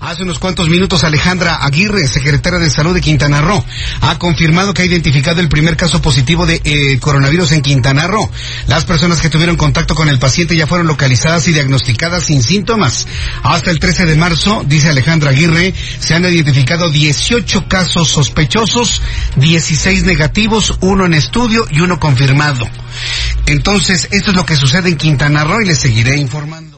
Hace unos cuantos minutos, Alejandra Aguirre, secretaria de Salud de Quintana Roo, ha confirmado que ha identificado el primer caso positivo de eh, coronavirus en Quintana Roo. Las personas que tuvieron contacto con el paciente ya fueron localizadas y diagnosticadas sin síntomas. Hasta el 13 de marzo, dice Alejandra Aguirre, se han identificado 18 casos sospechosos, 16 negativos, uno en estudio y uno confirmado. Entonces, esto es lo que sucede en Quintana Roo y les seguiré informando.